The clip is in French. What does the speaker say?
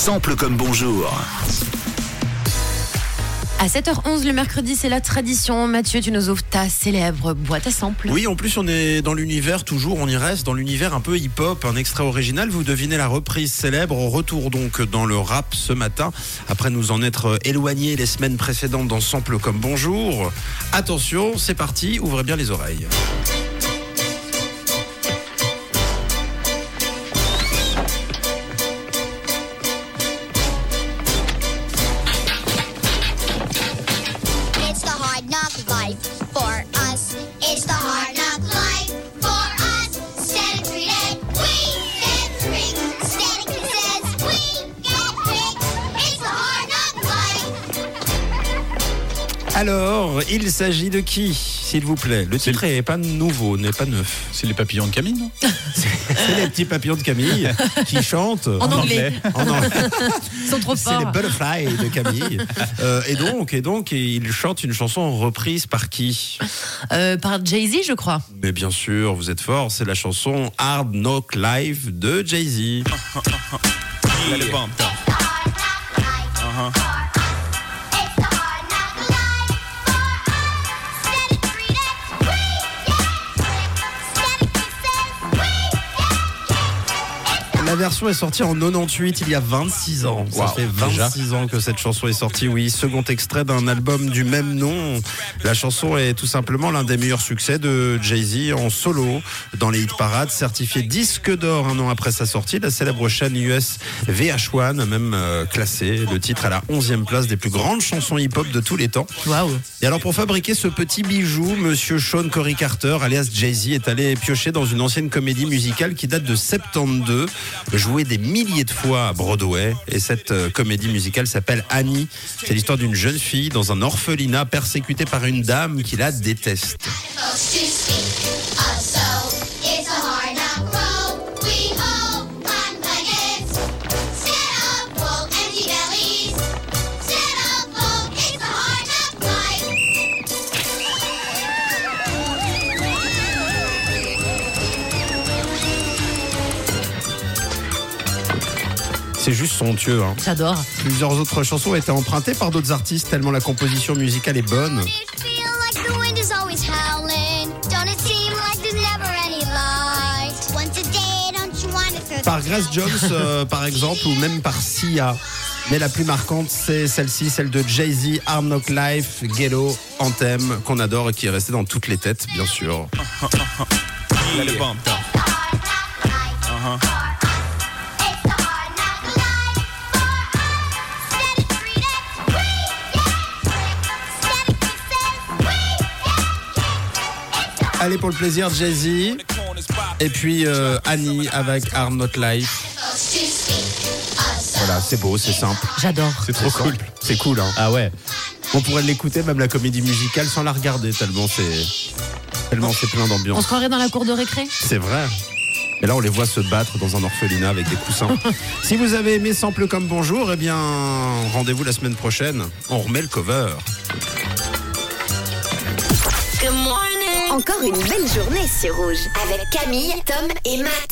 Sample comme bonjour. À 7h11 le mercredi, c'est la tradition. Mathieu, tu nous ouvres ta célèbre boîte à samples. Oui, en plus on est dans l'univers, toujours on y reste, dans l'univers un peu hip-hop, un extrait original. Vous devinez la reprise célèbre, retour donc dans le rap ce matin, après nous en être éloignés les semaines précédentes dans Sample comme Bonjour. Attention, c'est parti, ouvrez bien les oreilles. Alors, il s'agit de qui, s'il vous plaît? Le titre n'est pas nouveau, n'est pas neuf. C'est les papillons de Camille, non? C'est les petits papillons de Camille qui chantent En anglais. En anglais. Ils sont trop C'est les forts. Butterfly de Camille. Euh, et donc, et donc, il chante une chanson reprise par qui? Euh, par Jay-Z, je crois. Mais bien sûr, vous êtes fort, c'est la chanson Hard Knock Live de Jay-Z. version est sortie en 98, il y a 26 ans. Ça Wow, fait 26 ans que cette chanson est sortie, oui. Second extrait d'un album du même nom. La chanson est tout simplement l'un des meilleurs succès de Jay-Z en solo dans les hit parades, certifié disque d'or un an après sa sortie. La célèbre chaîne US VH1 a même euh, classé le titre à la 11e place des plus grandes chansons hip-hop de tous les temps. Et alors pour fabriquer ce petit bijou, monsieur Sean Corey Carter, alias Jay-Z, est allé piocher dans une ancienne comédie musicale qui date de 72, jouée des milliers de fois à Broadway. Et cette euh, comédie musicale s'appelle Annie. C'est l'histoire d'une jeune fille dans un orphelinat persécutée par une dame qui la déteste. C'est juste somptueux. Hein. J'adore. Plusieurs autres chansons ont été empruntées par d'autres artistes tellement la composition musicale est bonne. Par Grace Jones euh, par exemple ou même par Sia. Mais la plus marquante c'est celle-ci, celle de Jay-Z, Hard Knock Life, Ghetto, Anthem, qu'on adore et qui est resté dans toutes les têtes bien sûr. Let it Allez pour le plaisir Jay-Z et puis euh, Annie avec Hard Knock Life. Voilà, c'est beau, c'est simple. J'adore. C'est trop cool. C'est cool hein. Ah ouais. On pourrait l'écouter même la comédie musicale sans la regarder tellement c'est tellement c'est plein On d'ambiance. se croirait dans la cour de récré C'est vrai. Et là, on les voit se battre dans un orphelinat avec des coussins. si vous avez aimé Sample comme Bonjour, eh bien, rendez-vous la semaine prochaine. On remet le cover. Encore une belle journée sur Rouge avec Camille, Tom et Matt.